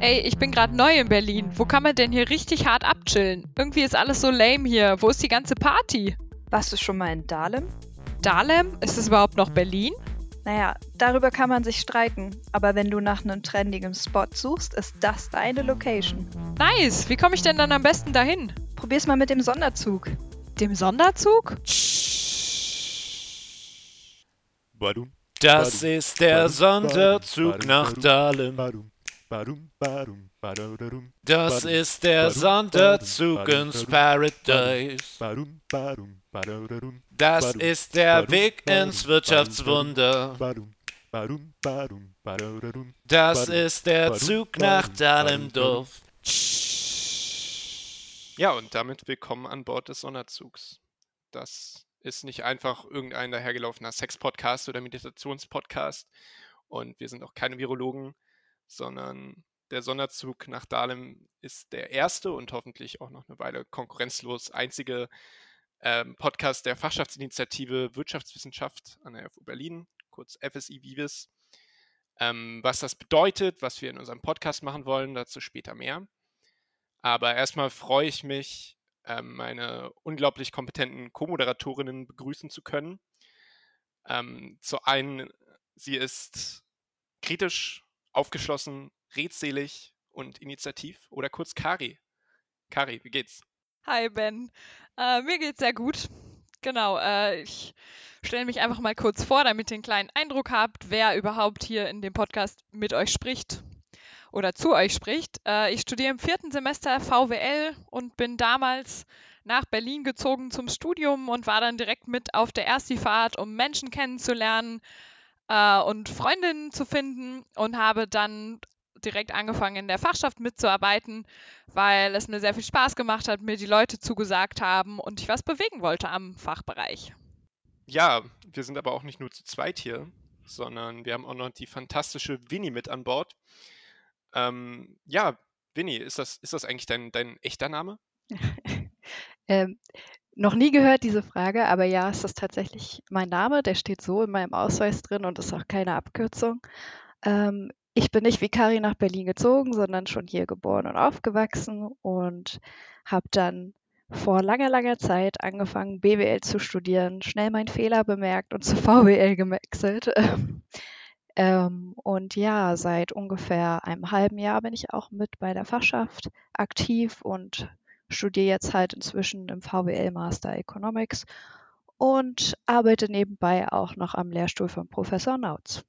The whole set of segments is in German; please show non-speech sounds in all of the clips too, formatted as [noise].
Ey, ich bin gerade neu in Berlin. Wo kann man denn hier richtig hart abchillen? Irgendwie ist alles so lame hier. Wo ist die ganze Party? Warst du schon mal in Dahlem? Dahlem? Ist es überhaupt noch Berlin? Naja, darüber kann man sich streiten. Aber wenn du nach einem trendigen Spot suchst, ist das deine Location. Nice. Wie komme ich denn dann am besten dahin? Probier's mal mit dem Sonderzug. Dem Sonderzug? Badum, Das ist der Sonderzug nach Dahlem. Das ist der Sonderzug ins Paradise. Das ist der Weg ins Wirtschaftswunder. Das ist der Zug nach badum, Dahlem-Dorf. Ja, und damit willkommen an Bord des Sonderzugs. Das ist nicht einfach irgendein dahergelaufener Sex-Podcast oder Meditations-Podcast. Und wir sind auch keine Virologen, sondern der Sonderzug nach Dahlem ist der erste und hoffentlich auch noch eine Weile konkurrenzlos einzige ähm, Podcast der Fachschaftsinitiative Wirtschaftswissenschaft an der FU Berlin, kurz FSI Vivis. Ähm, was das bedeutet, was wir in unserem Podcast machen wollen, dazu später mehr. Aber erstmal freue ich mich, ähm, meine unglaublich kompetenten Co-Moderatorinnen begrüßen zu können. Ähm, zu einen, sie ist kritisch, aufgeschlossen, redselig und initiativ oder kurz Kari. Kari, wie geht's? Hi Ben. Äh, mir geht's sehr gut. Genau, äh, ich stelle mich einfach mal kurz vor, damit ihr einen kleinen Eindruck habt, wer überhaupt hier in dem Podcast mit euch spricht oder zu euch spricht. Äh, ich studiere im vierten Semester VWL und bin damals nach Berlin gezogen zum Studium und war dann direkt mit auf der Ersti-Fahrt, um Menschen kennenzulernen äh, und Freundinnen zu finden und habe dann direkt angefangen in der Fachschaft mitzuarbeiten, weil es mir sehr viel Spaß gemacht hat, mir die Leute zugesagt haben und ich was bewegen wollte am Fachbereich. Ja, wir sind aber auch nicht nur zu zweit hier, sondern wir haben auch noch die fantastische Winnie mit an Bord. Ähm, ja, Winnie, ist das, ist das eigentlich dein, dein echter Name? [laughs] Ähm, noch nie gehört diese Frage, aber ja, es ist tatsächlich mein Name. Der steht so in meinem Ausweis drin und ist auch keine Abkürzung. Ähm, ich bin nicht wie Kari nach Berlin gezogen, sondern schon hier geboren und aufgewachsen und habe dann vor langer, langer Zeit angefangen, BWL zu studieren, schnell meinen Fehler bemerkt und zu [laughs] VWL gewechselt. [laughs] Ähm, und ja, seit ungefähr einem halben Jahr bin ich auch mit bei der Fachschaft aktiv und studiere jetzt halt inzwischen im VWL Master Economics und arbeite nebenbei auch noch am Lehrstuhl von Professor Nautz.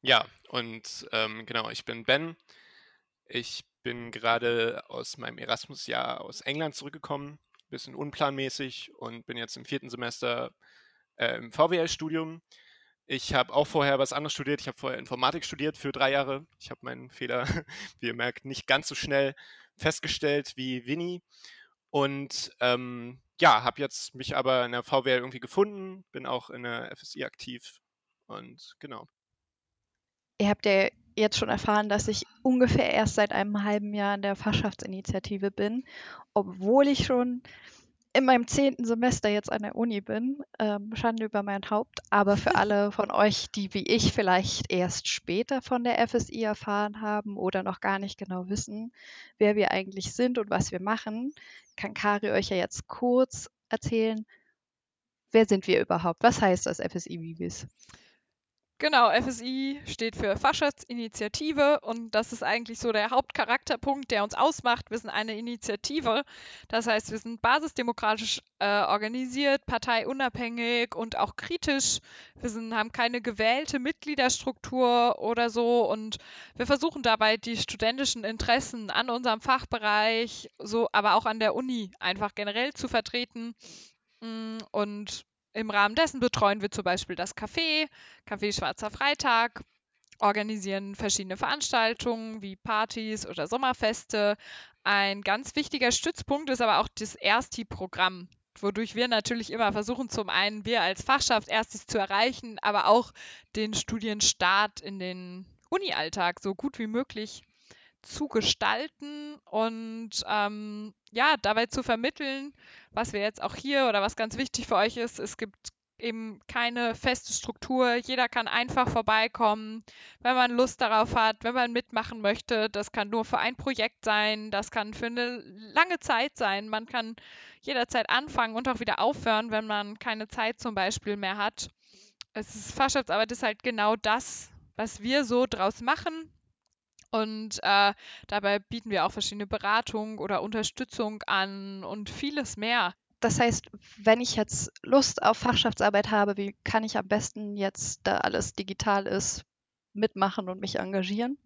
Ja, und ähm, genau, ich bin Ben. Ich bin gerade aus meinem Erasmus-Jahr aus England zurückgekommen, bisschen unplanmäßig und bin jetzt im vierten Semester äh, im VWL-Studium. Ich habe auch vorher was anderes studiert. Ich habe vorher Informatik studiert für drei Jahre. Ich habe meinen Fehler, [laughs] wie ihr merkt, nicht ganz so schnell festgestellt wie Winnie. Und ähm, ja, habe jetzt mich aber in der VWL irgendwie gefunden, bin auch in der FSI aktiv und genau. Ihr habt ja jetzt schon erfahren, dass ich ungefähr erst seit einem halben Jahr in der Fachschaftsinitiative bin, obwohl ich schon in meinem zehnten Semester jetzt an der Uni bin. Ähm, Schande über mein Haupt. Aber für [laughs] alle von euch, die wie ich vielleicht erst später von der FSI erfahren haben oder noch gar nicht genau wissen, wer wir eigentlich sind und was wir machen, kann Kari euch ja jetzt kurz erzählen, wer sind wir überhaupt? Was heißt das FSI Vivis? Genau, FSI steht für Fachschaftsinitiative und das ist eigentlich so der Hauptcharakterpunkt, der uns ausmacht. Wir sind eine Initiative, das heißt, wir sind basisdemokratisch äh, organisiert, parteiunabhängig und auch kritisch. Wir sind, haben keine gewählte Mitgliederstruktur oder so und wir versuchen dabei die studentischen Interessen an unserem Fachbereich, so aber auch an der Uni einfach generell zu vertreten. Mm, Und im Rahmen dessen betreuen wir zum Beispiel das Café, Café Schwarzer Freitag, organisieren verschiedene Veranstaltungen wie Partys oder Sommerfeste. Ein ganz wichtiger Stützpunkt ist aber auch das Ersti-Programm, wodurch wir natürlich immer versuchen, zum einen wir als Fachschaft Erstis zu erreichen, aber auch den Studienstart in den Uni-Alltag so gut wie möglich zu gestalten und ähm, ja, dabei zu vermitteln, was wir jetzt auch hier oder was ganz wichtig für euch ist, es gibt eben keine feste Struktur. Jeder kann einfach vorbeikommen, wenn man Lust darauf hat, wenn man mitmachen möchte. Das kann nur für ein Projekt sein, das kann für eine lange Zeit sein. Man kann jederzeit anfangen und auch wieder aufhören, wenn man keine Zeit zum Beispiel mehr hat. Es ist Fachschaftsarbeit ist halt genau das, was wir so draus machen. Und äh, dabei bieten wir auch verschiedene Beratungen oder Unterstützung an und vieles mehr. Das heißt, wenn ich jetzt Lust auf Fachschaftsarbeit habe, wie kann ich am besten jetzt, da alles digital ist, mitmachen und mich engagieren?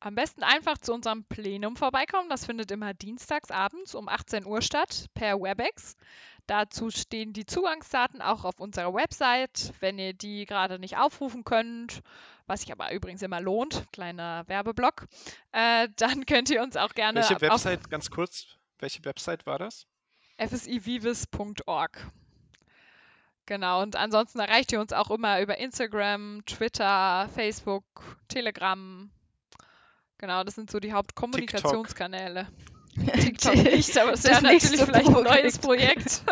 Am besten einfach zu unserem Plenum vorbeikommen. Das findet immer dienstags abends um 18 Uhr statt per WebEx. Dazu stehen die Zugangsdaten auch auf unserer Website. Wenn ihr die gerade nicht aufrufen könnt, was sich aber übrigens immer lohnt, kleiner Werbeblock, äh, [laughs] dann könnt ihr uns auch gerne Welche Website, ganz kurz, welche Website war das? fsivivis.org. Genau, und ansonsten erreicht ihr uns auch immer über Instagram, Twitter, Facebook, Telegram. Genau, das sind so die Hauptkommunikationskanäle. [laughs] TikTok nicht, aber es wäre natürlich vielleicht ein neues Projekt. Projekt,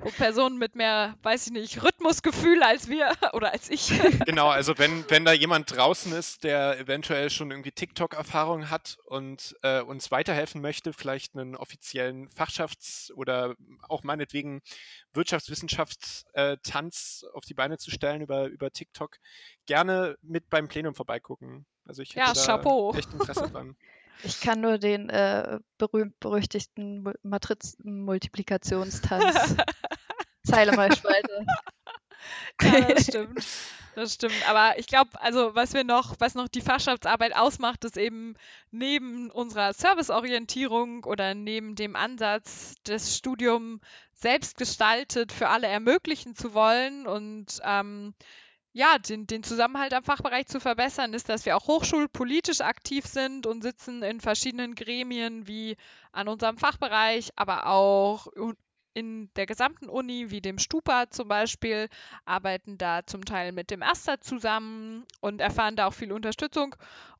wo Personen mit mehr, weiß ich nicht, Rhythmusgefühl als wir [laughs] oder als ich. [laughs] Genau, also wenn, wenn da jemand draußen ist, der eventuell schon irgendwie TikTok-Erfahrung hat und äh, uns weiterhelfen möchte, vielleicht einen offiziellen Fachschafts- oder auch meinetwegen Wirtschaftswissenschaftstanz auf die Beine zu stellen über, über TikTok, gerne mit beim Plenum vorbeigucken. Also ich hätte Ja, da Chapeau. echt Interesse [laughs] dran. Ich kann nur den äh, berühmt-berüchtigten Mu- Matrizenmultiplikationstanz [laughs] Zeile mal Spalte. [laughs] Ja, das stimmt. Das stimmt. Aber ich glaube, also was wir noch, was noch die Fachschaftsarbeit ausmacht, ist eben neben unserer Serviceorientierung oder neben dem Ansatz, das Studium selbst gestaltet für alle ermöglichen zu wollen und ähm, ja, den, den Zusammenhalt am Fachbereich zu verbessern, ist, dass wir auch hochschulpolitisch aktiv sind und sitzen in verschiedenen Gremien wie an unserem Fachbereich, aber auch in der gesamten Uni, wie dem Stupa zum Beispiel, arbeiten da zum Teil mit dem Erster zusammen und erfahren da auch viel Unterstützung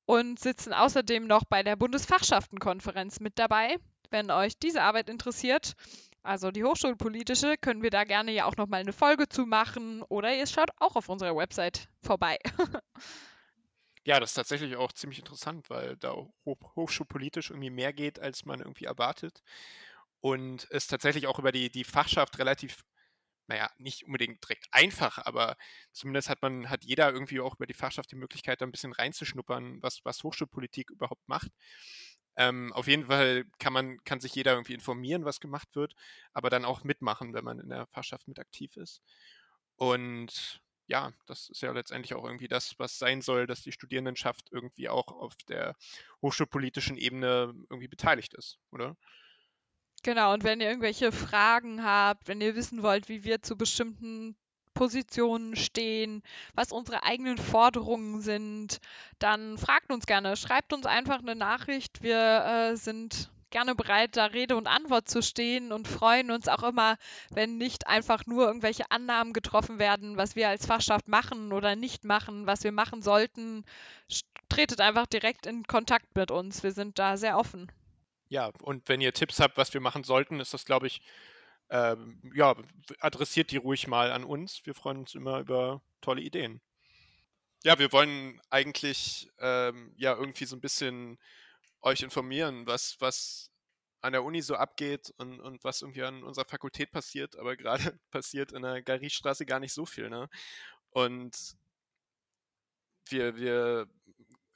und sitzen außerdem noch bei der Bundesfachschaftenkonferenz mit dabei. Wenn euch diese Arbeit interessiert, also die hochschulpolitische, können wir da gerne ja auch nochmal eine Folge zu machen oder ihr schaut auch auf unserer Website vorbei. [laughs] Ja, das ist tatsächlich auch ziemlich interessant, weil da hoch, hochschulpolitisch irgendwie mehr geht, als man irgendwie erwartet. Und es tatsächlich auch über die, die Fachschaft relativ, naja, nicht unbedingt direkt einfach, aber zumindest hat man, hat jeder irgendwie auch über die Fachschaft die Möglichkeit, da ein bisschen reinzuschnuppern, was, was Hochschulpolitik überhaupt macht. Ähm, auf jeden Fall kann man, kann sich jeder irgendwie informieren, was gemacht wird, aber dann auch mitmachen, wenn man in der Fachschaft mit aktiv ist. Und ja, das ist ja letztendlich auch irgendwie das, was sein soll, dass die Studierendenschaft irgendwie auch auf der hochschulpolitischen Ebene irgendwie beteiligt ist, oder? Genau, und wenn ihr irgendwelche Fragen habt, wenn ihr wissen wollt, wie wir zu bestimmten Positionen stehen, was unsere eigenen Forderungen sind, dann fragt uns gerne, schreibt uns einfach eine Nachricht. Wir äh, sind gerne bereit, da Rede und Antwort zu stehen und freuen uns auch immer, wenn nicht einfach nur irgendwelche Annahmen getroffen werden, was wir als Fachschaft machen oder nicht machen, was wir machen sollten. Tretet einfach direkt in Kontakt mit uns. Wir sind da sehr offen. Ja, und wenn ihr Tipps habt, was wir machen sollten, ist das, glaube ich, ähm, ja, adressiert die ruhig mal an uns. Wir freuen uns immer über tolle Ideen. Ja, wir wollen eigentlich ähm, ja irgendwie so ein bisschen euch informieren, was, was an der Uni so abgeht und, und was irgendwie an unserer Fakultät passiert, aber gerade [laughs] passiert in der Garriestraße gar nicht so viel, ne? Und wir, wir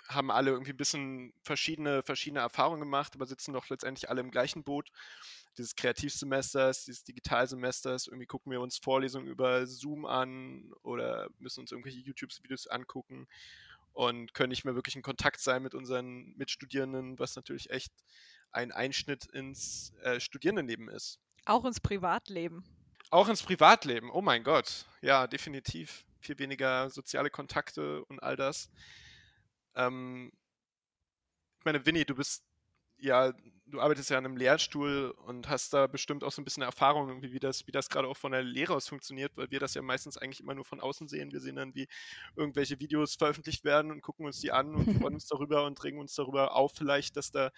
haben alle irgendwie ein bisschen verschiedene, verschiedene Erfahrungen gemacht, aber sitzen doch letztendlich alle im gleichen Boot. Dieses Kreativsemesters, dieses Digitalsemesters, irgendwie gucken wir uns Vorlesungen über Zoom an oder müssen uns irgendwelche YouTube-Videos angucken und können nicht mehr wirklich in Kontakt sein mit unseren Mitstudierenden, was natürlich echt ein Einschnitt ins äh, Studierendenleben ist. Auch ins Privatleben. Auch ins Privatleben, oh mein Gott, ja, definitiv. Viel weniger soziale Kontakte und all das. Ähm, ich meine, Winnie, du bist ja, du arbeitest ja an einem Lehrstuhl und hast da bestimmt auch so ein bisschen Erfahrung, wie das, wie das gerade auch von der Lehre aus funktioniert, weil wir das ja meistens eigentlich immer nur von außen sehen. Wir sehen dann, wie irgendwelche Videos veröffentlicht werden und gucken uns die an und [laughs] freuen uns darüber und regen uns darüber auf, vielleicht, dass da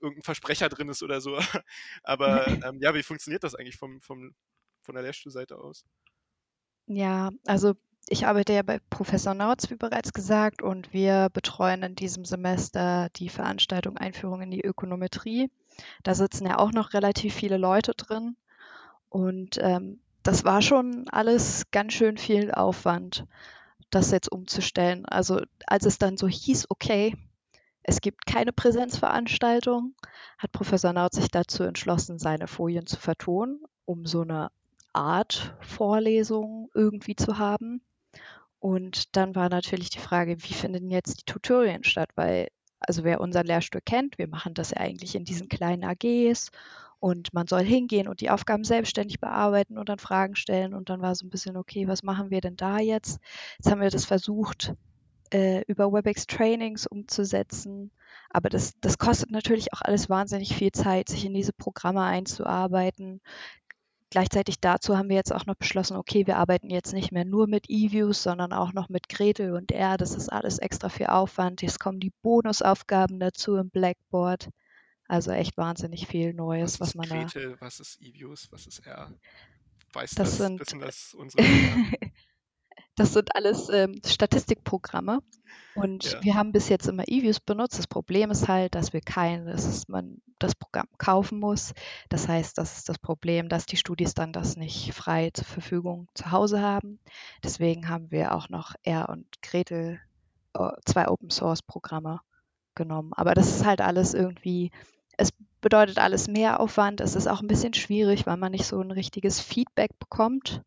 irgendein Versprecher drin ist oder so. [laughs] Aber [laughs] ähm, ja, wie funktioniert das eigentlich vom, vom, von der Lehrstuhlseite aus? Ja, also ich arbeite ja bei Professor Nautz, wie bereits gesagt, und wir betreuen in diesem Semester die Veranstaltung Einführung in die Ökonometrie. Da sitzen ja auch noch relativ viele Leute drin. Und ähm, das war schon alles ganz schön viel Aufwand, das jetzt umzustellen. Also als es dann so hieß, okay, es gibt keine Präsenzveranstaltung, hat Professor Nautz sich dazu entschlossen, seine Folien zu vertonen, um so eine Art Vorlesung irgendwie zu haben. Und dann war natürlich die Frage, wie finden jetzt die Tutorien statt? Weil, also wer unser Lehrstuhl kennt, wir machen das ja eigentlich in diesen kleinen AGs und man soll hingehen und die Aufgaben selbstständig bearbeiten und dann Fragen stellen. Und dann war so ein bisschen, okay, was machen wir denn da jetzt? Jetzt haben wir das versucht, äh, über WebEx Trainings umzusetzen. Aber das, das kostet natürlich auch alles wahnsinnig viel Zeit, sich in diese Programme einzuarbeiten. Gleichzeitig dazu haben wir jetzt auch noch beschlossen, okay, wir arbeiten jetzt nicht mehr nur mit E-Views, sondern auch noch mit Gretel und R. Das ist alles extra viel Aufwand. Jetzt kommen die Bonusaufgaben dazu im Blackboard. Also echt wahnsinnig viel Neues, was, was man Gretel, da. Was ist E-Views? Was ist R? Weiß das, das sind, wissen das [laughs] unsere Das sind alles ähm, Statistikprogramme. Und Ja. wir haben bis jetzt immer eViews benutzt. Das Problem ist halt, dass wir kein, dass man das Programm kaufen muss. Das heißt, das ist das Problem, dass die Studis dann das nicht frei zur Verfügung zu Hause haben. Deswegen haben wir auch noch R und Gretel, äh, zwei Open Source Programme genommen. Aber das ist halt alles irgendwie, es bedeutet alles mehr Aufwand. Es ist auch ein bisschen schwierig, weil man nicht so ein richtiges Feedback bekommt.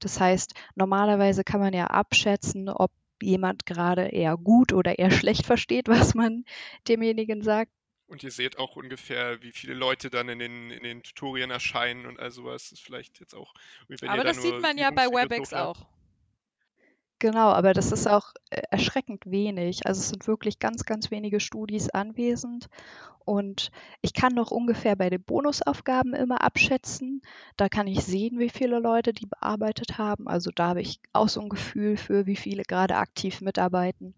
Das heißt, normalerweise kann man ja abschätzen, ob jemand gerade eher gut oder eher [laughs] schlecht versteht, was man demjenigen sagt. Und ihr seht auch ungefähr, wie viele Leute dann in den, in den Tutorien erscheinen und all sowas. Das ist vielleicht jetzt auch. Wenn Aber ihr da das sieht nur man ja bei WebEx auch. Genau, aber das ist auch äh, erschreckend wenig. Also es sind wirklich ganz, ganz wenige Studis anwesend. Und ich kann noch ungefähr bei den Bonusaufgaben immer abschätzen. Da kann ich sehen, wie viele Leute die bearbeitet haben. Also da habe ich auch so ein Gefühl für, wie viele gerade aktiv mitarbeiten.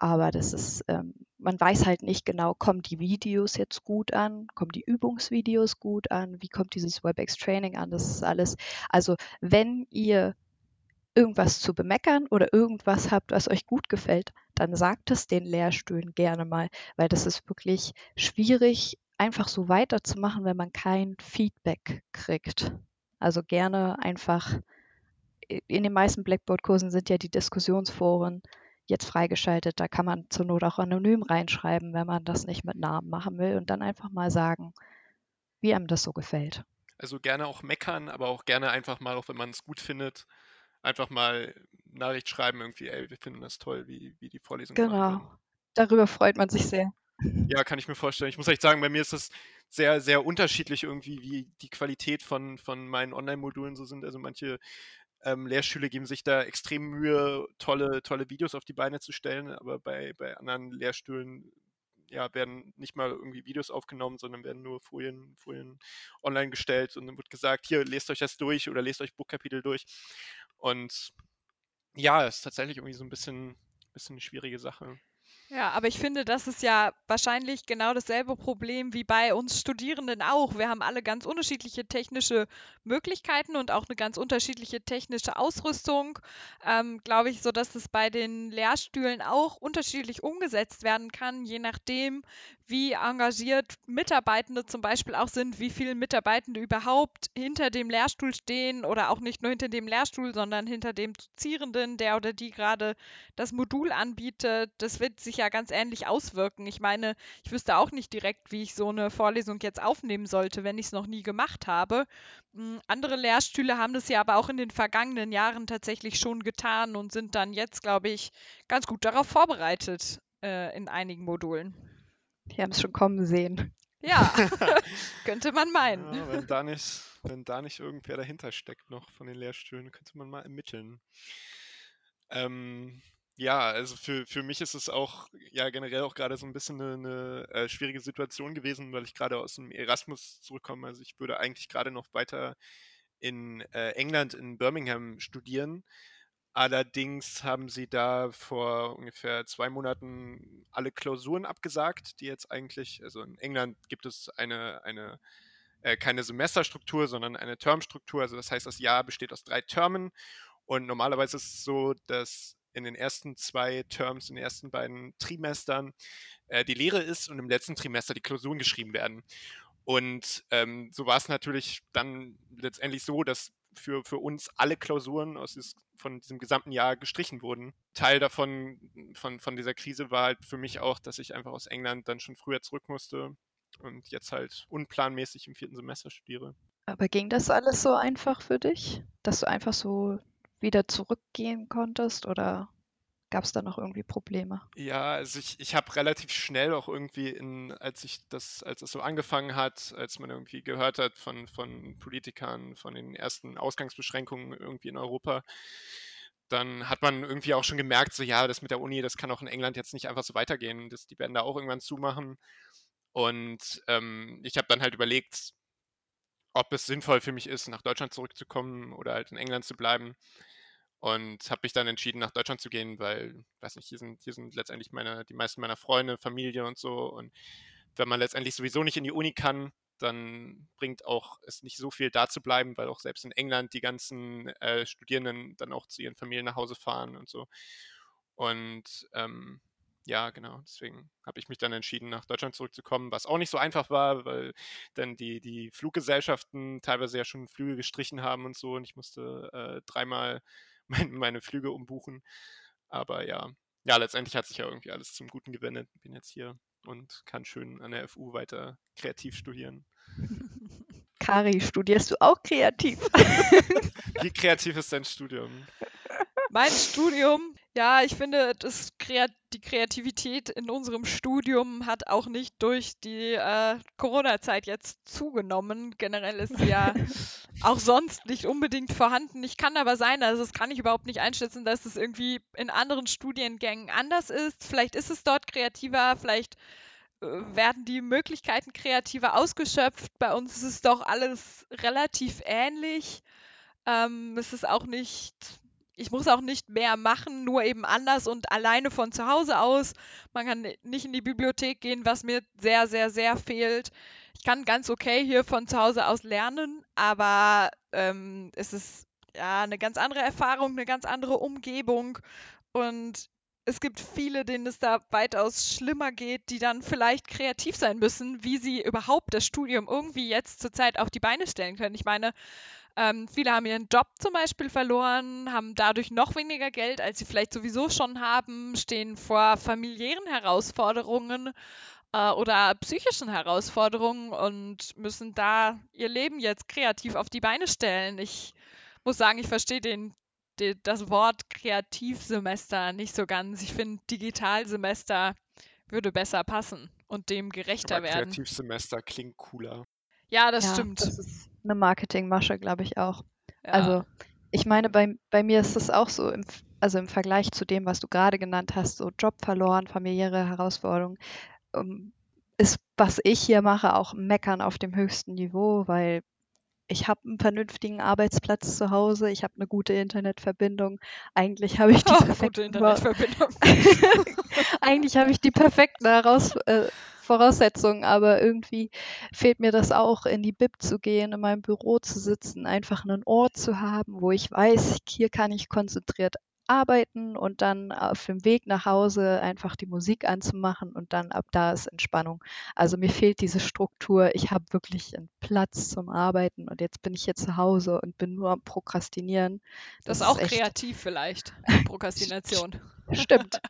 Aber das ist, ähm, man weiß halt nicht genau, kommen die Videos jetzt gut an, kommen die Übungsvideos gut an, wie kommt dieses WebEx Training an, das ist alles. Also wenn ihr irgendwas zu bemeckern oder irgendwas habt, was euch gut gefällt, dann sagt es den Lehrstühlen gerne mal, weil das ist wirklich schwierig, einfach so weiterzumachen, wenn man kein Feedback kriegt. Also gerne einfach, in den meisten Blackboard-Kursen sind ja die Diskussionsforen jetzt freigeschaltet. Da kann man zur Not auch anonym reinschreiben, wenn man das nicht mit Namen machen will und dann einfach mal sagen, wie einem das so gefällt. Also gerne auch meckern, aber auch gerne einfach mal, auch wenn man es gut findet, einfach mal Nachricht schreiben, irgendwie, ey, wir finden das toll, wie, wie die Vorlesung Genau. Darüber freut man sich sehr. Ja, kann ich mir vorstellen. Ich muss echt sagen, bei mir ist das sehr, sehr unterschiedlich irgendwie, wie die Qualität von, von meinen Online-Modulen so sind. Also manche ähm, Lehrstühle geben sich da extrem Mühe, tolle, tolle Videos auf die Beine zu stellen, aber bei, bei anderen Lehrstühlen ja, werden nicht mal irgendwie Videos aufgenommen, sondern werden nur Folien, Folien online gestellt und dann wird gesagt, hier, lest euch das durch oder lest euch Buchkapitel durch. Und ja, es ist tatsächlich irgendwie so ein bisschen, bisschen eine schwierige Sache. Ja, aber ich finde, das ist ja wahrscheinlich genau dasselbe Problem wie bei uns Studierenden auch. Wir haben alle ganz unterschiedliche technische Möglichkeiten und auch eine ganz unterschiedliche technische Ausrüstung. Ähm, Glaube ich, so dass es bei den Lehrstühlen auch unterschiedlich umgesetzt werden kann, je nachdem, wie engagiert Mitarbeitende zum Beispiel auch sind, wie viele Mitarbeitende überhaupt hinter dem Lehrstuhl stehen oder auch nicht nur hinter dem Lehrstuhl, sondern hinter dem Dozierenden, der oder die gerade das Modul anbietet. Das wird sich ja ganz ähnlich auswirken. Ich meine, ich wüsste auch nicht direkt, wie ich so eine Vorlesung jetzt aufnehmen sollte, wenn ich es noch nie gemacht habe. Mm, Andere Lehrstühle haben das ja aber auch in den vergangenen Jahren tatsächlich schon getan und sind dann jetzt, glaube ich, ganz gut darauf vorbereitet äh, in einigen Modulen. Die haben es schon kommen sehen. Ja, [laughs] [laughs] könnte man meinen. Ja, wenn, da nicht, wenn da nicht irgendwer dahinter steckt noch von den Lehrstühlen, könnte man mal ermitteln. Ähm, ja, also für, für mich ist es auch ja generell auch gerade so ein bisschen eine, eine äh, schwierige Situation gewesen, weil ich gerade aus dem Erasmus zurückkomme. Also ich würde eigentlich gerade noch weiter in äh, England, in Birmingham studieren. Allerdings haben sie da vor ungefähr zwei Monaten alle Klausuren abgesagt, die jetzt eigentlich, also in England gibt es eine, eine äh, keine Semesterstruktur, sondern eine Termstruktur. Also das heißt, das Jahr besteht aus drei Termen Und normalerweise ist es so, dass in den ersten zwei Terms, in den ersten beiden Trimestern äh, die Lehre ist und im letzten Trimester die Klausuren geschrieben werden. Und ähm, so war es natürlich dann letztendlich so, dass für, für uns alle Klausuren aus dieses, von diesem gesamten Jahr gestrichen wurden. Teil davon, von, von dieser Krise war halt für mich auch, dass ich einfach aus England dann schon früher zurück musste und jetzt halt unplanmäßig im vierten Semester studiere. Aber ging das alles so einfach für dich, dass du einfach so wieder zurückgehen konntest oder gab es da noch irgendwie Probleme? Ja, also ich, ich habe relativ schnell auch irgendwie in, als ich das, als es so angefangen hat, als man irgendwie gehört hat von, von Politikern, von den ersten Ausgangsbeschränkungen irgendwie in Europa, dann hat man irgendwie auch schon gemerkt, so ja, das mit der Uni, das kann auch in England jetzt nicht einfach so weitergehen. Das, die werden da auch irgendwann zumachen. Und ähm, ich habe dann halt überlegt, ob es sinnvoll für mich ist, nach Deutschland zurückzukommen oder halt in England zu bleiben und habe mich dann entschieden, nach Deutschland zu gehen, weil, weiß nicht, hier sind, hier sind letztendlich meine, die meisten meiner Freunde, Familie und so. Und wenn man letztendlich sowieso nicht in die Uni kann, dann bringt auch es nicht so viel da zu bleiben, weil auch selbst in England die ganzen äh, Studierenden dann auch zu ihren Familien nach Hause fahren und so. Und ähm, ja, genau, deswegen habe ich mich dann entschieden, nach Deutschland zurückzukommen, was auch nicht so einfach war, weil dann die, die Fluggesellschaften teilweise ja schon Flüge gestrichen haben und so und ich musste äh, dreimal [laughs] mein, meine Flüge umbuchen. Aber ja, ja, letztendlich hat sich ja irgendwie alles zum Guten gewendet. Bin jetzt hier und kann schön an der FU weiter kreativ studieren. [laughs] Kari, studierst du auch kreativ? [laughs] Wie kreativ ist dein Studium? Mein Studium, ja, ich finde, das Kreat die Kreativität in unserem Studium hat auch nicht durch die äh, Corona-Zeit jetzt zugenommen. Generell ist sie ja [laughs] auch sonst nicht unbedingt vorhanden. Ich kann aber sein, also das kann ich überhaupt nicht einschätzen, dass es irgendwie in anderen Studiengängen anders ist. Vielleicht ist es dort kreativer, vielleicht äh, werden die Möglichkeiten kreativer ausgeschöpft. Bei uns ist es doch alles relativ ähnlich. Ähm, es ist auch nicht ich muss auch nicht mehr machen, nur eben anders und alleine von zu Hause aus. Man kann nicht in die Bibliothek gehen, was mir sehr, sehr, sehr fehlt. Ich kann ganz okay hier von zu Hause aus lernen, aber ähm, es ist ja eine ganz andere Erfahrung, eine ganz andere Umgebung und es gibt viele, denen es da weitaus schlimmer geht, die dann vielleicht kreativ sein müssen, wie sie überhaupt das Studium irgendwie jetzt zurzeit auf die Beine stellen können. Ich meine, ähm, viele haben ihren Job zum Beispiel verloren, haben dadurch noch weniger Geld, als sie vielleicht sowieso schon haben, stehen vor familiären Herausforderungen äh, oder psychischen Herausforderungen und müssen da ihr Leben jetzt kreativ auf die Beine stellen. Ich muss sagen, ich verstehe den, den, das Wort Kreativsemester nicht so ganz. Ich finde, Digitalsemester würde besser passen und dem gerechter Aber werden. Kreativsemester klingt cooler. Ja, das Ja, stimmt. das ist eine Marketingmasche, glaube ich auch. ja. Also ich meine, bei, bei mir ist es auch so, im, also im Vergleich zu dem, was du gerade genannt hast, so Job verloren, familiäre Herausforderungen, ähm, ist, was ich hier mache, auch Meckern auf dem höchsten Niveau, weil ich habe einen vernünftigen Arbeitsplatz zu Hause, ich habe eine gute Internetverbindung. Eigentlich habe ich die [laughs] Oh, gute perfekten Internetverbindung. [laughs] Eigentlich habe ich die perfekten Heraus äh, Voraussetzungen, aber irgendwie fehlt mir das auch, in die Bib zu gehen, in meinem Büro zu sitzen, einfach einen Ort zu haben, wo ich weiß, hier kann ich konzentriert arbeiten und dann auf dem Weg nach Hause einfach die Musik anzumachen und dann ab da ist Entspannung. Also mir fehlt diese Struktur. Ich habe wirklich einen Platz zum Arbeiten und jetzt bin ich hier zu Hause und bin nur am Prokrastinieren. Das ist ist auch echt- kreativ vielleicht. [laughs] Prokrastination. Stimmt.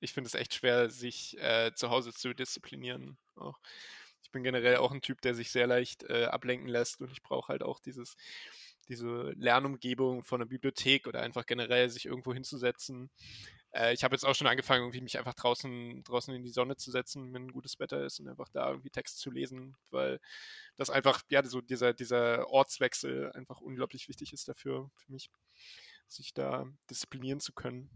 ich finde es echt schwer, sich äh, zu Hause zu disziplinieren. Auch. Ich bin generell auch ein Typ, der sich sehr leicht äh, ablenken lässt und ich brauche halt auch dieses, diese Lernumgebung von einer Bibliothek oder einfach generell sich irgendwo hinzusetzen. Äh, ich habe jetzt auch schon angefangen, irgendwie mich einfach draußen, draußen in die Sonne zu setzen, wenn gutes Wetter ist und einfach da irgendwie Text zu lesen, weil das einfach, ja, so dieser, dieser Ortswechsel einfach unglaublich wichtig ist dafür, für mich, sich da disziplinieren zu können.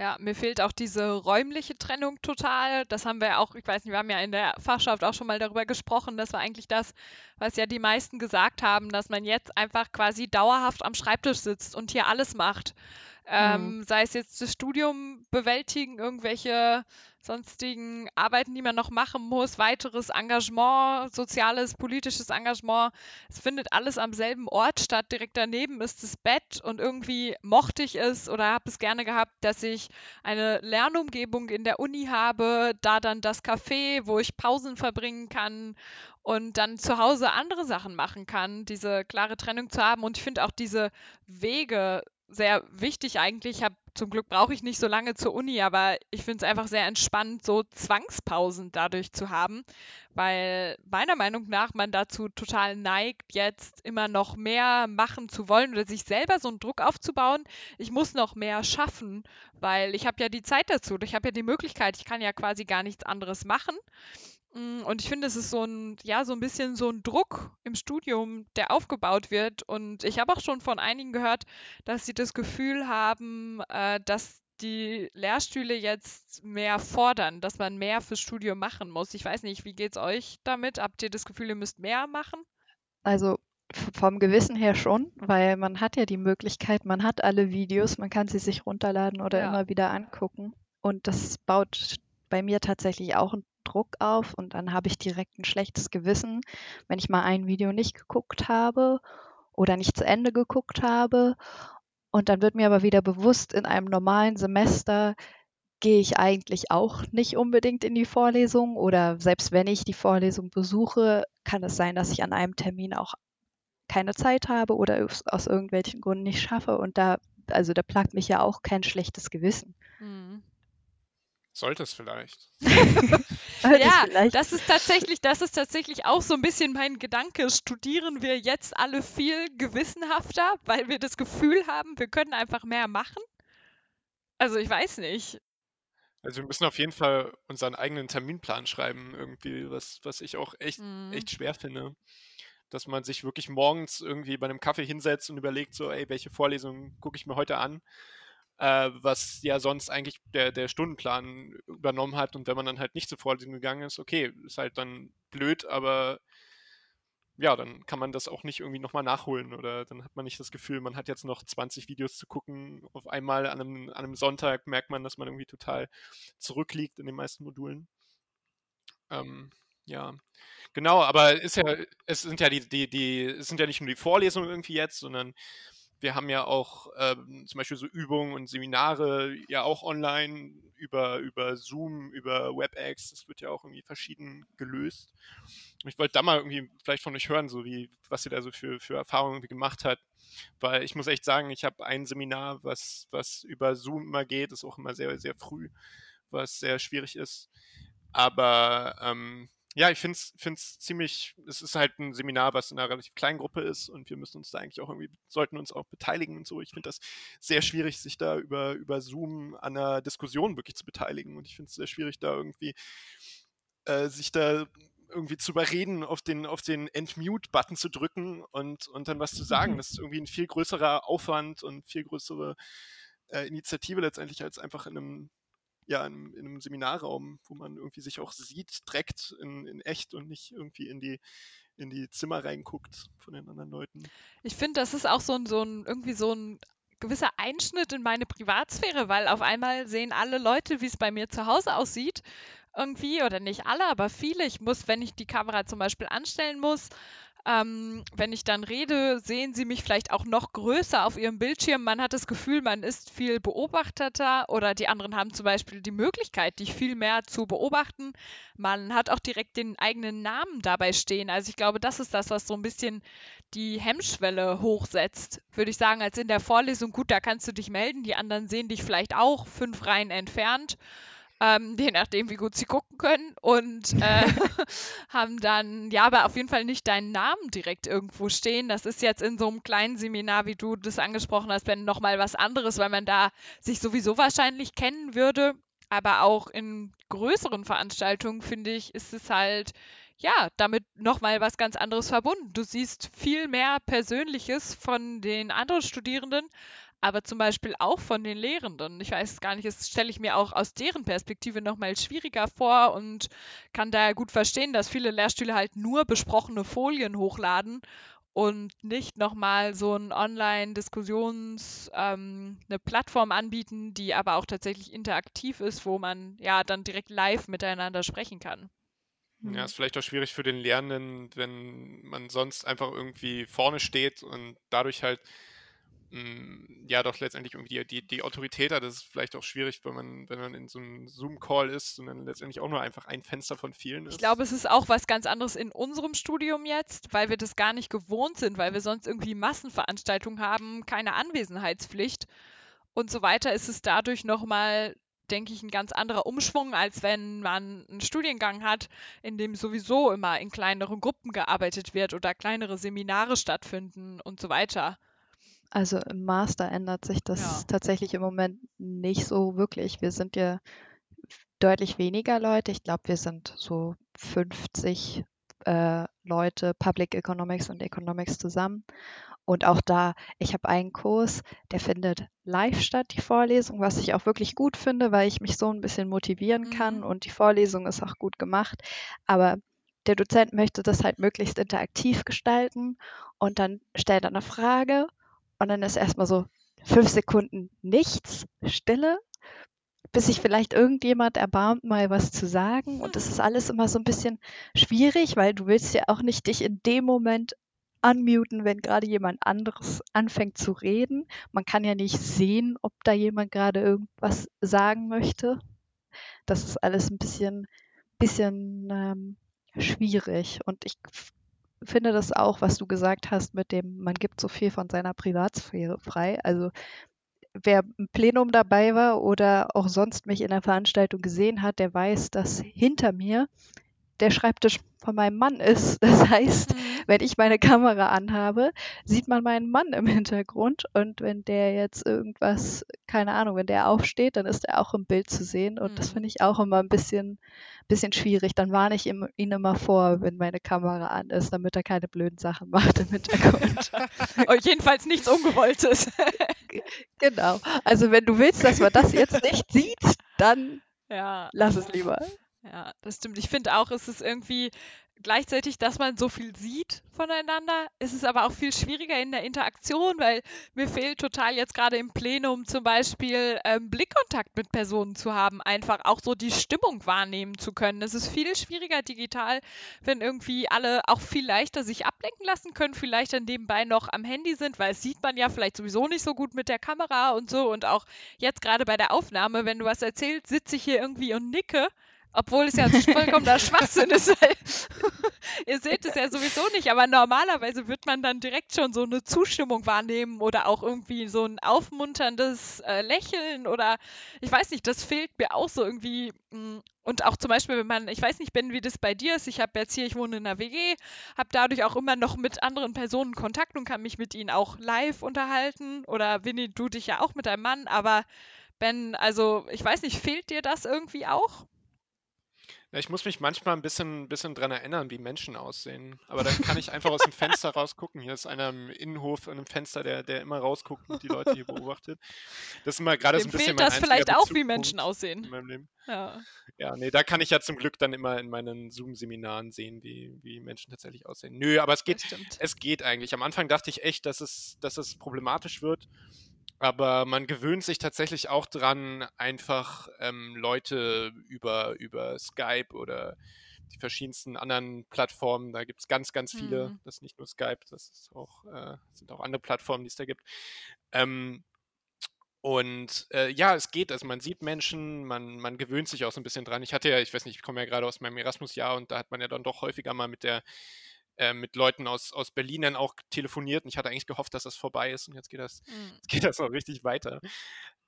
Ja, mir fehlt auch diese räumliche Trennung total. Das haben wir auch, ich weiß nicht, wir haben ja in der Fachschaft auch schon mal darüber gesprochen. Das war eigentlich das, was ja die meisten gesagt haben, dass man jetzt einfach quasi dauerhaft am Schreibtisch sitzt und hier alles macht. Ähm, Sei es jetzt das Studium bewältigen, irgendwelche sonstigen Arbeiten, die man noch machen muss, weiteres Engagement, soziales, politisches Engagement. Es findet alles am selben Ort statt. Direkt daneben ist das Bett und irgendwie mochte ich es oder habe es gerne gehabt, dass ich eine Lernumgebung in der Uni habe, da dann das Café, wo ich Pausen verbringen kann und dann zu Hause andere Sachen machen kann, diese klare Trennung zu haben. Und ich finde auch diese Wege sehr wichtig eigentlich. Ich habe zum Glück brauche ich nicht so lange zur Uni, aber ich finde es einfach sehr entspannend, so Zwangspausen dadurch zu haben, weil meiner Meinung nach man dazu total neigt, jetzt immer noch mehr machen zu wollen oder sich selber so einen Druck aufzubauen. Ich muss noch mehr schaffen, weil ich habe ja die Zeit dazu, ich habe ja die Möglichkeit, ich kann ja quasi gar nichts anderes machen. Mm, und ich finde, es ist so ein, ja, so ein bisschen so ein Druck im Studium, der aufgebaut wird. Und ich habe auch schon von einigen gehört, dass sie das Gefühl haben, äh, dass die Lehrstühle jetzt mehr fordern, dass man mehr fürs Studium machen muss. Ich weiß nicht, wie geht's euch damit? Habt ihr das Gefühl, ihr müsst mehr machen? Also vom Gewissen her schon, weil man hat ja die Möglichkeit, man hat alle Videos, man kann sie sich runterladen oder Ja. immer wieder angucken. Und das baut bei mir tatsächlich auch einen Druck auf und dann habe ich direkt ein schlechtes Gewissen, wenn ich mal ein Video nicht geguckt habe oder nicht zu Ende geguckt habe. Und dann wird mir aber wieder bewusst, in einem normalen Semester gehe ich eigentlich auch nicht unbedingt in die Vorlesung oder selbst wenn ich die Vorlesung besuche, kann es sein, dass ich an einem Termin auch keine Zeit habe oder aus irgendwelchen Gründen nicht schaffe. Und da, also da plagt mich ja auch kein schlechtes Gewissen. Hm. Sollte es vielleicht. [laughs] Ja, vielleicht- das ist tatsächlich, das ist tatsächlich auch so ein bisschen mein Gedanke. Studieren wir jetzt alle viel gewissenhafter, weil wir das Gefühl haben, wir können einfach mehr machen? Also ich weiß nicht. Also wir müssen auf jeden Fall unseren eigenen Terminplan schreiben, irgendwie, was, was ich auch echt, Hm. echt schwer finde. Dass man sich wirklich morgens irgendwie bei einem Kaffee hinsetzt und überlegt, so, ey, welche Vorlesungen gucke ich mir heute an? Äh, was ja sonst eigentlich der, der Stundenplan übernommen hat. Und wenn man dann halt nicht zur Vorlesung gegangen ist, okay, ist halt dann blöd, aber ja, dann kann man das auch nicht irgendwie nochmal nachholen oder dann hat man nicht das Gefühl, man hat jetzt noch 20 Videos zu gucken. Auf einmal an einem, an einem Sonntag merkt man, dass man irgendwie total zurückliegt in den meisten Modulen. Ähm, ja, genau, aber ist ja, es sind ja die, die, die, es sind ja nicht nur die Vorlesungen irgendwie jetzt, sondern wir haben ja auch ähm, zum Beispiel so Übungen und Seminare ja auch online über, über Zoom, über WebEx. Das wird ja auch irgendwie verschieden gelöst. Ich wollte da mal irgendwie vielleicht von euch hören, so wie, was ihr da so für, für Erfahrungen gemacht habt. Weil ich muss echt sagen, ich habe ein Seminar, was, was über Zoom immer geht, ist auch immer sehr, sehr früh, was sehr schwierig ist. Aber ähm, ja, ich finde es ziemlich, es ist halt ein Seminar, was in einer relativ kleinen Gruppe ist und wir müssen uns da eigentlich auch irgendwie, sollten uns auch beteiligen und so. Ich finde das sehr schwierig, sich da über, über Zoom an einer Diskussion wirklich zu beteiligen und ich finde es sehr schwierig, da irgendwie äh, sich da irgendwie zu überreden, auf den, auf den Entmute-Button zu drücken und, und dann was zu sagen. Das ist irgendwie ein viel größerer Aufwand und viel größere äh, Initiative letztendlich als einfach in einem ja, in, in, einem Seminarraum, wo man irgendwie sich auch sieht, direkt in, in echt und nicht irgendwie in die, in die Zimmer reinguckt von den anderen Leuten. Ich finde, das ist auch so ein, so ein, irgendwie so ein gewisser Einschnitt in meine Privatsphäre, weil auf einmal sehen alle Leute, wie es bei mir zu Hause aussieht. Irgendwie, oder nicht alle, aber viele. Ich muss, wenn ich die Kamera zum Beispiel anstellen muss, ähm, wenn ich dann rede, sehen sie mich vielleicht auch noch größer auf ihrem Bildschirm. Man hat das Gefühl, man ist viel beobachteter oder die anderen haben zum Beispiel die Möglichkeit, dich viel mehr zu beobachten. Man hat auch direkt den eigenen Namen dabei stehen. Also ich glaube, das ist das, was so ein bisschen die Hemmschwelle hochsetzt, würde ich sagen, als in der Vorlesung. Gut, da kannst du dich melden, die anderen sehen dich vielleicht auch fünf Reihen entfernt. Ähm, je nachdem, wie gut sie gucken können. Und äh, [laughs] haben dann, ja, aber auf jeden Fall nicht deinen Namen direkt irgendwo stehen. Das ist jetzt in so einem kleinen Seminar, wie du das angesprochen hast, wenn nochmal was anderes, weil man da sich sowieso wahrscheinlich kennen würde. Aber auch in größeren Veranstaltungen, finde ich, ist es halt, ja, damit nochmal was ganz anderes verbunden. Du siehst viel mehr Persönliches von den anderen Studierenden, aber zum Beispiel auch von den Lehrenden. Ich weiß gar nicht, das stelle ich mir auch aus deren Perspektive nochmal schwieriger vor und kann daher gut verstehen, dass viele Lehrstühle halt nur besprochene Folien hochladen und nicht nochmal so ein Online-Diskussions, ähm, eine Plattform anbieten, die aber auch tatsächlich interaktiv ist, wo man ja dann direkt live miteinander sprechen kann. Ja, ist vielleicht auch schwierig für den Lernenden, wenn man sonst einfach irgendwie vorne steht und dadurch halt ja doch letztendlich irgendwie die, die, die Autorität hat. Das ist vielleicht auch schwierig, wenn man, wenn man in so einem Zoom-Call ist und dann letztendlich auch nur einfach ein Fenster von vielen ist. Ich glaube, es ist auch was ganz anderes in unserem Studium jetzt, weil wir das gar nicht gewohnt sind, weil wir sonst irgendwie Massenveranstaltungen haben, keine Anwesenheitspflicht und so weiter, ist es dadurch nochmal, denke ich, ein ganz anderer Umschwung, als wenn man einen Studiengang hat, in dem sowieso immer in kleineren Gruppen gearbeitet wird oder kleinere Seminare stattfinden und so weiter. Also im Master ändert sich das Ja. tatsächlich im Moment nicht so wirklich. Wir sind ja deutlich weniger Leute. Ich glaube, wir sind so 50 äh, Leute, Public Economics und Economics zusammen. Und auch da, ich habe einen Kurs, der findet live statt, die Vorlesung, was ich auch wirklich gut finde, weil ich mich so ein bisschen motivieren kann Mhm. und die Vorlesung ist auch gut gemacht. Aber der Dozent möchte das halt möglichst interaktiv gestalten und dann stellt er eine Frage und dann ist erstmal so fünf Sekunden nichts, Stille, bis sich vielleicht irgendjemand erbarmt, mal was zu sagen. Und das ist alles immer so ein bisschen schwierig, weil du willst ja auch nicht dich in dem Moment unmuten, wenn gerade jemand anderes anfängt zu reden. Man kann ja nicht sehen, ob da jemand gerade irgendwas sagen möchte. Das ist alles ein bisschen, bisschen ähm, schwierig. Und ich finde das auch, was du gesagt hast, mit dem, man gibt so viel von seiner Privatsphäre frei. Also wer im Plenum dabei war oder auch sonst mich in der Veranstaltung gesehen hat, der weiß, dass hinter mir der Schreibtisch von meinem Mann ist. [laughs] Das heißt, Mhm. wenn ich meine Kamera anhabe, sieht man meinen Mann im Hintergrund und wenn der jetzt irgendwas, keine Ahnung, wenn der aufsteht, dann ist er auch im Bild zu sehen und das Mhm. finde ich auch immer ein bisschen, bisschen schwierig. Dann warne ich ihm, ihn immer vor, wenn meine Kamera an ist, damit er keine blöden Sachen [laughs] macht im Hintergrund. Oh, jedenfalls nichts Ungewolltes. genau. Also wenn du willst, dass man das jetzt nicht sieht, dann ja. lass es lieber. Ja, das stimmt. Ich finde auch, es ist irgendwie gleichzeitig, dass man so viel sieht voneinander, ist es aber auch viel schwieriger in der Interaktion, weil mir fehlt total jetzt gerade im Plenum zum Beispiel ähm, Blickkontakt mit Personen zu haben, einfach auch so die Stimmung wahrnehmen zu können. Es ist viel schwieriger digital, wenn irgendwie alle auch viel leichter sich ablenken lassen können, vielleicht dann nebenbei noch am Handy sind, weil es sieht man ja vielleicht sowieso nicht so gut mit der Kamera und so und auch jetzt gerade bei der Aufnahme, wenn du was erzählst, sitze ich hier irgendwie und nicke obwohl es ja vollkommener [laughs] Schwachsinn ist, weil [laughs] ihr seht es ja sowieso nicht, aber normalerweise wird man dann direkt schon so eine Zustimmung wahrnehmen oder auch irgendwie so ein aufmunterndes äh, Lächeln oder ich weiß nicht, das fehlt mir auch so irgendwie. mh. Und auch zum Beispiel, wenn man, ich weiß nicht, Ben, wie das bei dir ist, ich habe jetzt hier, ich wohne in einer WG, habe dadurch auch immer noch mit anderen Personen Kontakt und kann mich mit ihnen auch live unterhalten oder Winnie, du dich ja auch mit deinem Mann, aber Ben, also ich weiß nicht, fehlt dir das irgendwie auch? Ich muss mich manchmal ein bisschen, bisschen dran erinnern, wie Menschen aussehen. Aber dann kann ich einfach aus dem Fenster [laughs] rausgucken. Hier ist einer im Innenhof an einem Fenster, der, der immer rausguckt und die Leute hier beobachtet. Das ist immer gerade so ein bisschen fehlt mein das vielleicht auch, wie Menschen in aussehen. meinem Leben. Ja. Ja, nee, da kann ich ja zum Glück dann immer in meinen Zoom-Seminaren sehen, wie, wie Menschen tatsächlich aussehen. Nö, aber es geht, es geht eigentlich. Am Anfang dachte ich echt, dass es, dass es problematisch wird. Aber man gewöhnt sich tatsächlich auch dran, einfach ähm, Leute über, über Skype oder die verschiedensten anderen Plattformen, da gibt es ganz, ganz viele, Mhm. das ist nicht nur Skype, das ist auch, äh, sind auch andere Plattformen, die es da gibt. Ähm, und äh, ja, es geht, also man sieht Menschen, man, man gewöhnt sich auch so ein bisschen dran. Ich hatte ja, ich weiß nicht, ich komme ja gerade aus meinem Erasmus-Jahr und da hat man ja dann doch häufiger mal mit der äh, mit Leuten aus, aus Berlin dann auch telefoniert und ich hatte eigentlich gehofft, dass das vorbei ist und jetzt geht das, Mhm. jetzt [laughs] geht das auch richtig weiter.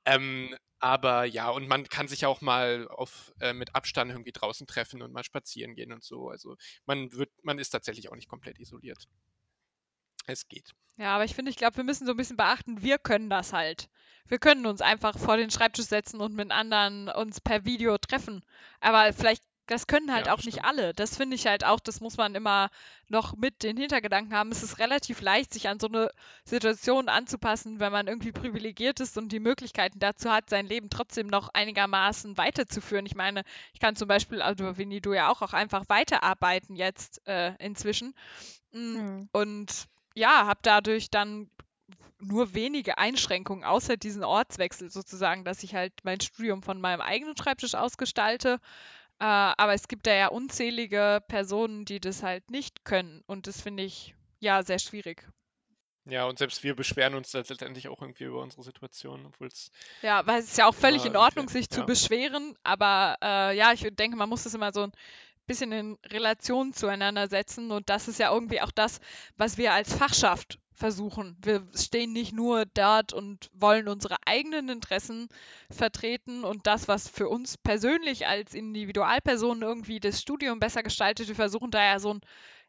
Ähm, aber ja, und man kann sich auch mal auf, äh, mit Abstand irgendwie draußen treffen und mal spazieren gehen und so. Also man wird, man ist tatsächlich auch nicht komplett isoliert. Es geht. Ja, aber ich finde, ich glaube, wir müssen so ein bisschen beachten, wir können das halt. Wir können uns einfach vor den Schreibtisch setzen und mit anderen uns per Video treffen. Aber vielleicht, das können halt Ja, auch das nicht stimmt. alle. Das finde ich halt auch, das muss man immer noch mit den Hintergedanken haben. Es ist relativ leicht, sich an so eine Situation anzupassen, wenn man irgendwie privilegiert ist und die Möglichkeiten dazu hat, sein Leben trotzdem noch einigermaßen weiterzuführen. Ich meine, ich kann zum Beispiel, also Winnie, du ja auch, auch einfach weiterarbeiten jetzt äh, inzwischen. Mm, Hm. Und ja, habe dadurch dann nur wenige Einschränkungen, außer diesen Ortswechsel sozusagen, dass ich halt mein Studium von meinem eigenen Schreibtisch aus gestalte. Äh, aber es gibt da ja unzählige Personen, die das halt nicht können. Und das finde ich ja sehr schwierig. Ja, und selbst wir beschweren uns letztendlich auch irgendwie über unsere Situation, obwohl es Ja, weil es ist ja auch völlig in Ordnung, sich zu ja. beschweren, aber äh, ja, ich denke, man muss das immer so ein bisschen in Relation zueinander setzen und das ist ja irgendwie auch das, was wir als Fachschaft versuchen. Wir stehen nicht nur dort und wollen unsere eigenen Interessen vertreten und das, was für uns persönlich als Individualpersonen irgendwie das Studium besser gestaltet. Wir versuchen da ja so einen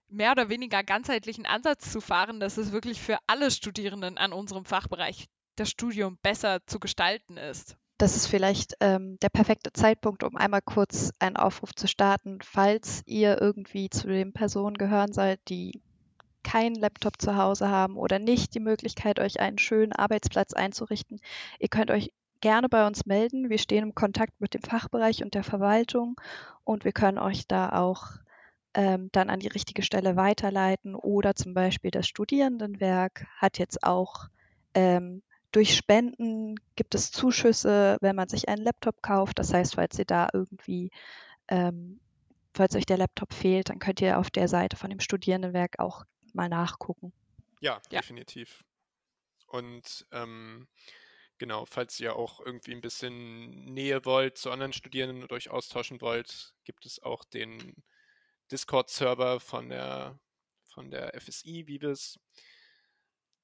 mehr oder weniger ganzheitlichen Ansatz zu fahren, dass es wirklich für alle Studierenden an unserem Fachbereich das Studium besser zu gestalten ist. Das ist vielleicht ähm, der perfekte Zeitpunkt, um einmal kurz einen Aufruf zu starten, falls ihr irgendwie zu den Personen gehören seid, die keinen Laptop zu Hause haben oder nicht die Möglichkeit, euch einen schönen Arbeitsplatz einzurichten. Ihr könnt euch gerne bei uns melden. Wir stehen im Kontakt mit dem Fachbereich und der Verwaltung und wir können euch da auch ähm, dann an die richtige Stelle weiterleiten. Oder zum Beispiel das Studierendenwerk hat jetzt auch ähm, durch Spenden gibt es Zuschüsse, wenn man sich einen Laptop kauft. Das heißt, falls ihr da irgendwie, ähm, falls euch der Laptop fehlt, dann könnt ihr auf der Seite von dem Studierendenwerk auch mal nachgucken. Ja, Ja. definitiv. Und ähm, genau, falls ihr auch irgendwie ein bisschen Nähe wollt zu anderen Studierenden und euch austauschen wollt, gibt es auch den Discord-Server von der, von der FSI Vives,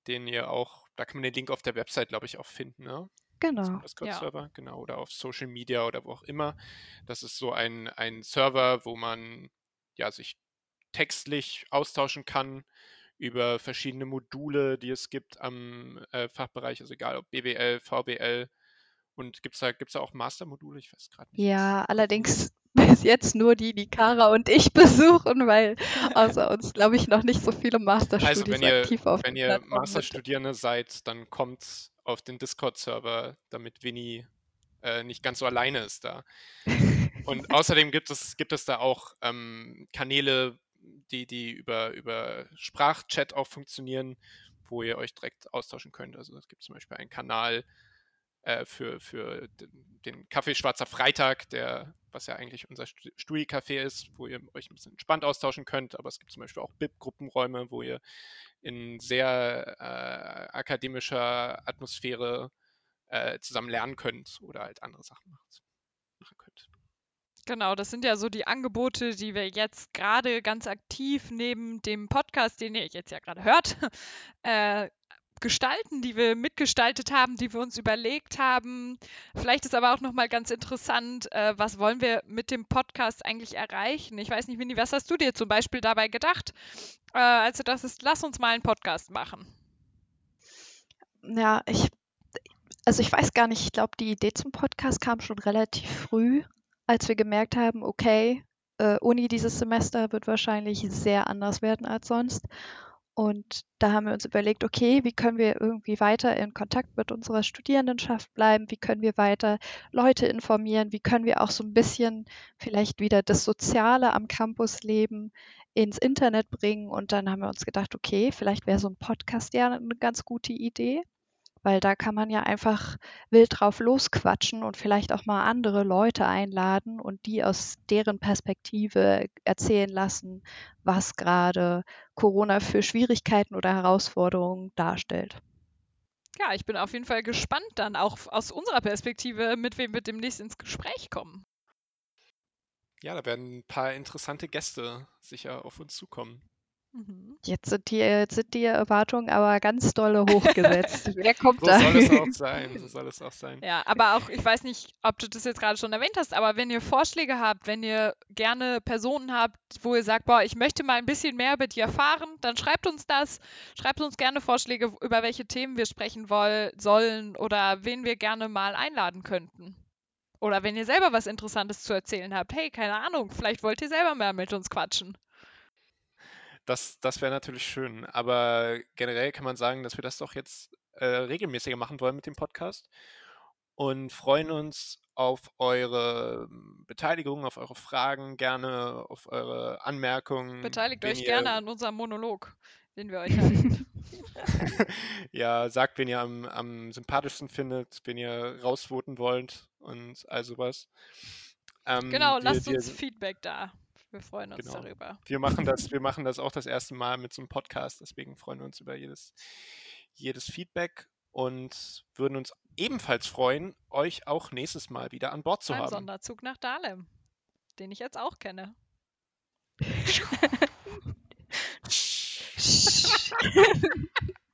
den ihr auch, da kann man den Link auf der Website, glaube ich, auch finden, ne? Genau. zum Discord-Server, genau, oder auf Social Media oder wo auch immer. Das ist so ein, ein Server, wo man ja sich textlich austauschen kann über verschiedene Module, die es gibt am äh, Fachbereich, also egal ob BWL, VWL und gibt es da, gibt's da auch Mastermodule? Ich weiß gerade nicht. Ja, allerdings [laughs] bis jetzt nur die, die Kara und ich [laughs] besuchen, weil außer uns, glaube ich, noch nicht so viele Masterstudis Also wenn ihr, aktiv auf wenn ihr. Masterstudierende seid, dann kommt auf den Discord-Server, damit Winnie äh, nicht ganz so alleine ist da. [laughs] Und außerdem gibt es, gibt es da auch ähm, Kanäle, die, die über, über Sprachchat auch funktionieren, wo ihr euch direkt austauschen könnt. Also es gibt zum Beispiel einen Kanal äh, für, für den, Kaffee Schwarzer Freitag, der, was ja eigentlich unser Stu- Studi-Café ist, wo ihr euch ein bisschen entspannt austauschen könnt. Aber es gibt zum Beispiel auch BIP-Gruppenräume, wo ihr in sehr äh, akademischer Atmosphäre äh, zusammen lernen könnt oder halt andere Sachen machen könnt. Genau, das sind ja so die Angebote, die wir jetzt gerade ganz aktiv neben dem Podcast, den ihr jetzt ja gerade hört, [laughs] äh, gestalten, die wir mitgestaltet haben, die wir uns überlegt haben. Vielleicht ist aber auch noch mal ganz interessant, äh, was wollen wir mit dem Podcast eigentlich erreichen? Ich weiß nicht, Winnie, was hast du dir zum Beispiel dabei gedacht, äh, als du dachtest, lass uns mal einen Podcast machen? Ja, ich, also ich weiß gar nicht, ich glaube, die Idee zum Podcast kam schon relativ früh, als wir gemerkt haben, okay, äh, Uni dieses Semester wird wahrscheinlich sehr anders werden als sonst. Und da haben wir uns überlegt, okay, wie können wir irgendwie weiter in Kontakt mit unserer Studierendenschaft bleiben? Wie können wir weiter Leute informieren? Wie können wir auch so ein bisschen vielleicht wieder das Soziale am Campusleben ins Internet bringen? Und dann haben wir uns gedacht, okay, vielleicht wäre so ein Podcast ja eine ganz gute Idee, weil da kann man ja einfach wild drauf losquatschen und vielleicht auch mal andere Leute einladen und die aus deren Perspektive erzählen lassen, was gerade Corona für Schwierigkeiten oder Herausforderungen darstellt. Ja, ich bin auf jeden Fall gespannt dann auch aus unserer Perspektive, mit wem wir demnächst ins Gespräch kommen. Ja, da werden ein paar interessante Gäste sicher auf uns zukommen. Mhm. Jetzt sind die, jetzt sind die Erwartungen aber ganz dolle hochgesetzt. [laughs] Wer kommt So da? soll es auch sein. So [laughs] soll es auch sein. Ja, aber auch, ich weiß nicht, ob du das jetzt gerade schon erwähnt hast, aber wenn ihr Vorschläge habt, wenn ihr gerne Personen habt, wo ihr sagt, boah, ich möchte mal ein bisschen mehr über die erfahren, dann schreibt uns das. Schreibt uns gerne Vorschläge, über welche Themen wir sprechen woll sollen oder wen wir gerne mal einladen könnten. Oder wenn ihr selber was Interessantes zu erzählen habt, hey, keine Ahnung, vielleicht wollt ihr selber mehr mit uns quatschen. Das, das wäre natürlich schön. Aber generell kann man sagen, dass wir das doch jetzt äh, regelmäßiger machen wollen mit dem Podcast und freuen uns auf eure ähm, Beteiligung, auf eure Fragen, gerne auf eure Anmerkungen. Beteiligt euch ihr- gerne an unserem Monolog. den wir euch halten. [laughs] ja, sagt, wen ihr am, am sympathischsten findet, wen ihr rausvoten wollt und all sowas. Ähm, genau, wir, lasst wir, uns Feedback da. Wir freuen uns Genau. darüber. wir machen das, [laughs] wir machen das auch das erste Mal mit so einem Podcast, deswegen freuen wir uns über jedes, jedes Feedback und würden uns ebenfalls freuen, euch auch nächstes Mal wieder an Bord zu Beim haben. Sonderzug nach Dahlem, den ich jetzt auch kenne. [laughs] [laughs]